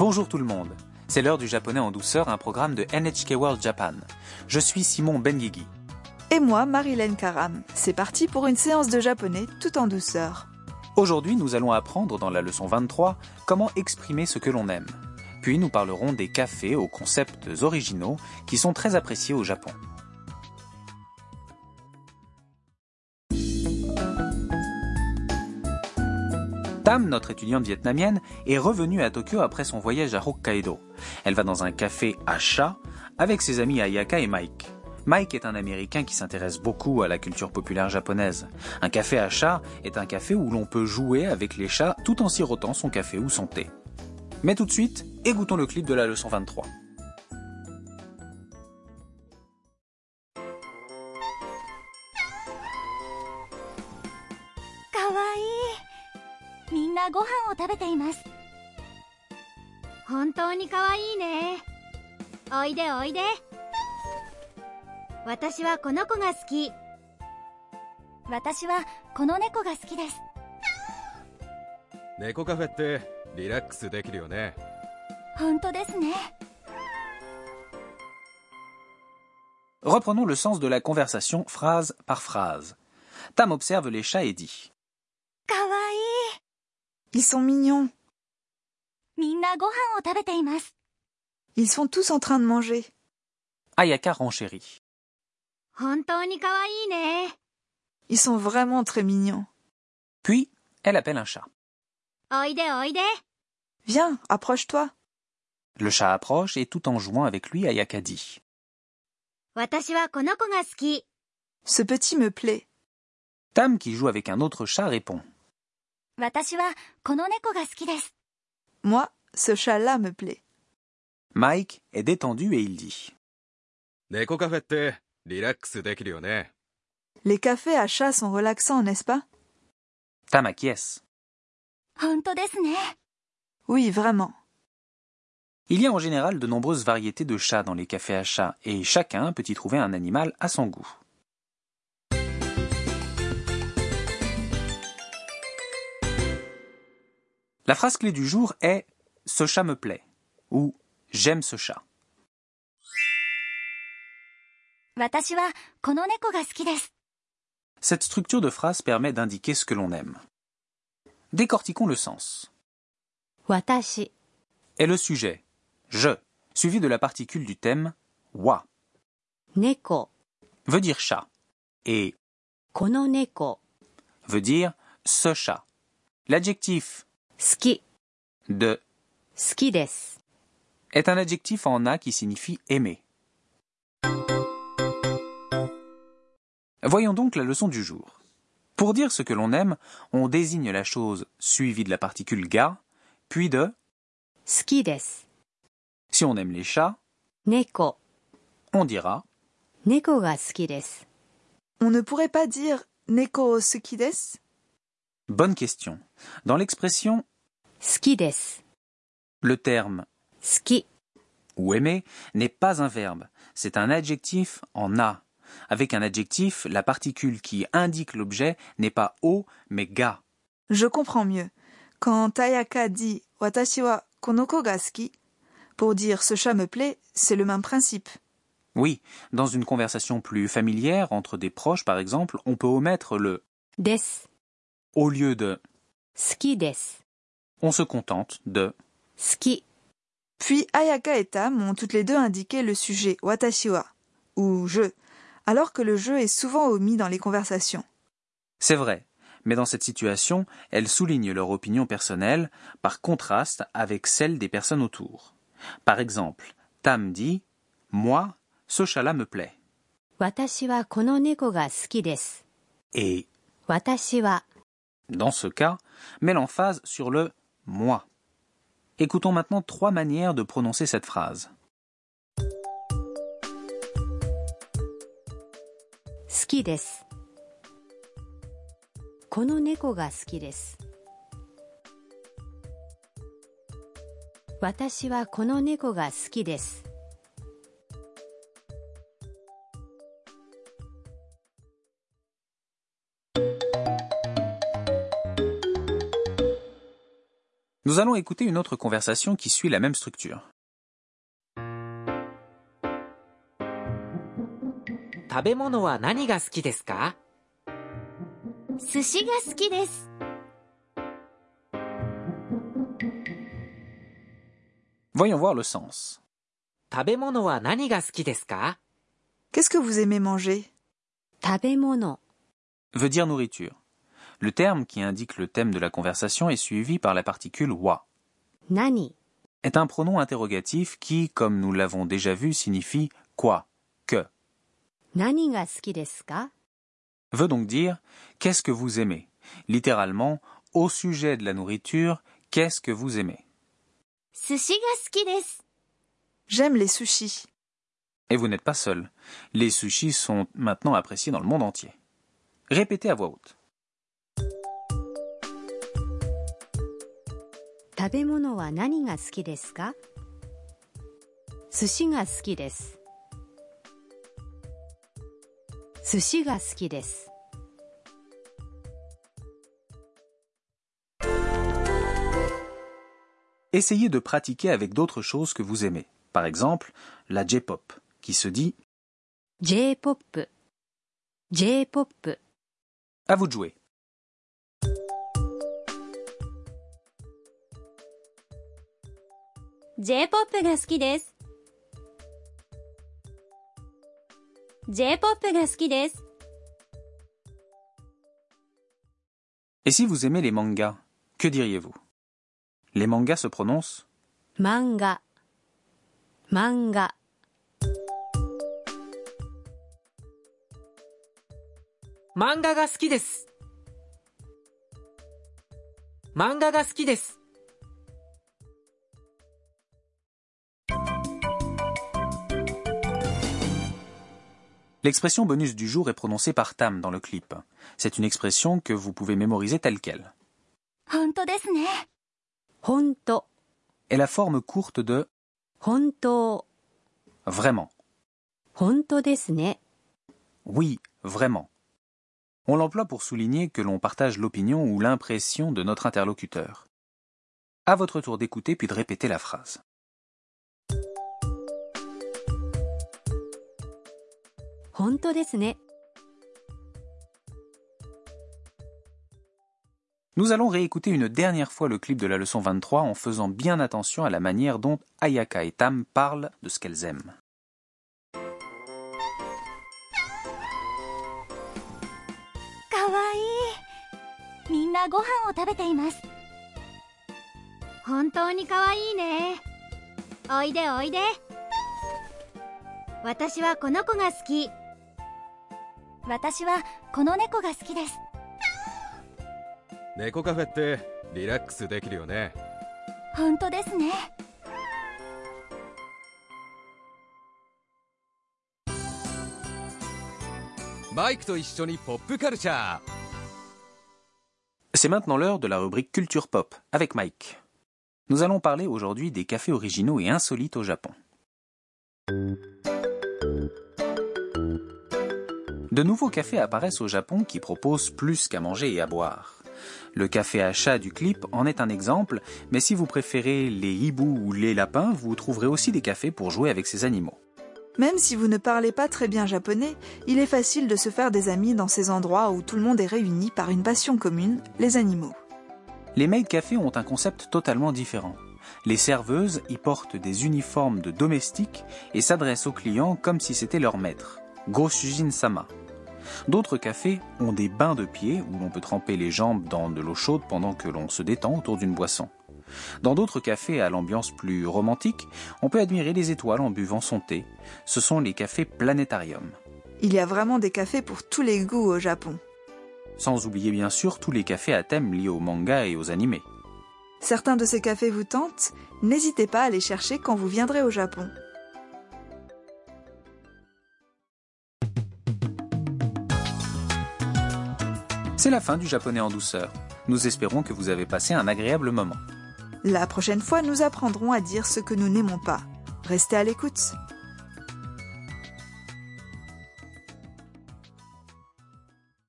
Bonjour tout le monde. C'est l'heure du japonais en douceur, un programme de NHK World Japan. Je suis Simon Benguigui. Et moi, Marilyn Karam. C'est parti pour une séance de japonais tout en douceur. Aujourd'hui, nous allons apprendre dans la leçon 23 comment exprimer ce que l'on aime. Puis nous parlerons des cafés aux concepts originaux qui sont très appréciés au Japon. Tam, notre étudiante vietnamienne, est revenue à Tokyo après son voyage à Hokkaido. Elle va dans un café à chat avec ses amis Ayaka et Mike. Mike est un Américain qui s'intéresse beaucoup à la culture populaire japonaise. Un café à chat est un café où l'on peut jouer avec les chats tout en sirotant son café ou son thé. Mais tout de suite, écoutons le clip de la leçon 23. みんなご飯を食べています本当にかわいいねおいでおいで私はこの子が好き私はこの猫が好きです猫カフェってリラックスできるよね本当ですね Reprenons le sens de la conversation phrase par phrase. Tam observe les chats et dit かわい Ils sont mignons. Ils sont tous en train de manger. Ayaka renchérit. Ils sont vraiment très mignons. Puis, elle appelle un chat. Viens, approche-toi. Le chat approche et tout en jouant avec lui, Ayaka dit. Ce petit me plaît. Tam, qui joue avec un autre chat, répond. Moi, ce chat-là me plaît. Mike est détendu et il dit Les cafés à chats sont relaxants, n'est-ce pas? Tamaki est. Oui, vraiment. Il y a en général de nombreuses variétés de chats dans les cafés à chats, et chacun peut y trouver un animal à son goût. La phrase clé du jour est Ce chat me plaît ou J'aime ce chat. Cette structure de phrase permet d'indiquer ce que l'on aime. Décortiquons le sens. Watashi est le sujet, je, suivi de la particule du thème wa. Neko veut dire chat et kono neko veut dire ce chat. L'adjectif 好き de 好きです est un adjectif en a qui signifie aimer. Voyons donc la leçon du jour. Pour dire ce que l'on aime, on désigne la chose suivie de la particule ga, puis de 好きです si on aime les chats, 猫 on dira 猫が好きです On ne pourrait pas dire neko sukides bonne question. Dans l'expression Ski. Le terme ski ou aimer n'est pas un verbe, c'est un adjectif en a. Avec un adjectif, la particule qui indique l'objet n'est pas o mais ga. Je comprends mieux. Quand Tayaka dit Watashi wa konoko ga ski, pour dire ce chat me plaît, c'est le même principe. Oui, dans une conversation plus familière entre des proches par exemple, on peut omettre le des au lieu de ski des. On se contente de ski. Puis Ayaka et Tam ont toutes les deux indiqué le sujet watashiwa ou je, alors que le jeu est souvent omis dans les conversations. C'est vrai, mais dans cette situation, elles soulignent leur opinion personnelle par contraste avec celle des personnes autour. Par exemple, Tam dit Moi, ce chat-là me plaît. Et dans ce cas, met l'emphase sur le moi. Écoutons maintenant trois manières de prononcer cette phrase. Nous allons écouter une autre conversation qui suit la même structure. Voyons voir le sens. Qu'est-ce que vous aimez manger? Tabemono veut dire nourriture. Le terme qui indique le thème de la conversation est suivi par la particule wa. Nani? Est un pronom interrogatif qui, comme nous l'avons déjà vu, signifie quoi, que. Nani ga suki desu ka? Veut donc dire qu'est-ce que vous aimez? Littéralement, au sujet de la nourriture, qu'est-ce que vous aimez? Sushi ga J'aime les sushis. Et vous n'êtes pas seul. Les sushis sont maintenant appréciés dans le monde entier. Répétez à voix haute. 食べ物は何が好きですか寿司が好きです寿司が好きです Essayez de pratiquer avec d'autres choses que vous aimez. Par exemple, la J-pop, qui se dit J-POP J-POP à vous de jouer. 「 J-POP が好きです」「J-POP が好きです」Et si vous aimez les mangas, que diriez-vous Les mangas se prononcent 漫画漫画漫画が好きです漫画が好きです L'expression bonus du jour est prononcée par Tam dans le clip. C'est une expression que vous pouvez mémoriser telle qu'elle. Honto est la forme courte de Honto. Vraiment. Honto desne. Oui, vraiment. On l'emploie pour souligner que l'on partage l'opinion ou l'impression de notre interlocuteur. À votre tour d'écouter puis de répéter la phrase. 本当ですね Nous allons réécouter une dernière fois le clip de la leçon 23 en faisant bien attention à la manière dont Ayaka et Tam parlent de ce qu'elles aiment. か 私はこの猫が好きです猫カフェってリラックスできるよね本当ですねマイクと一緒にポップカルチャー C'est maintenant l'heure de la rubrique Culture Pop avec Mike. Nous allons parler aujourd'hui des cafés originaux et insolites au Japon. De nouveaux cafés apparaissent au Japon qui proposent plus qu'à manger et à boire. Le café à chat du clip en est un exemple, mais si vous préférez les hiboux ou les lapins, vous trouverez aussi des cafés pour jouer avec ces animaux. Même si vous ne parlez pas très bien japonais, il est facile de se faire des amis dans ces endroits où tout le monde est réuni par une passion commune, les animaux. Les maid cafés ont un concept totalement différent. Les serveuses y portent des uniformes de domestiques et s'adressent aux clients comme si c'était leur maître, Goshujin Sama. D'autres cafés ont des bains de pieds où l'on peut tremper les jambes dans de l'eau chaude pendant que l'on se détend autour d'une boisson. Dans d'autres cafés à l'ambiance plus romantique, on peut admirer les étoiles en buvant son thé. Ce sont les cafés planétarium. Il y a vraiment des cafés pour tous les goûts au Japon. Sans oublier bien sûr tous les cafés à thème liés aux mangas et aux animés. Certains de ces cafés vous tentent N'hésitez pas à les chercher quand vous viendrez au Japon. C'est la fin du japonais en douceur. Nous espérons que vous avez passé un agréable moment. La prochaine fois, nous apprendrons à dire ce que nous n'aimons pas. Restez à l'écoute.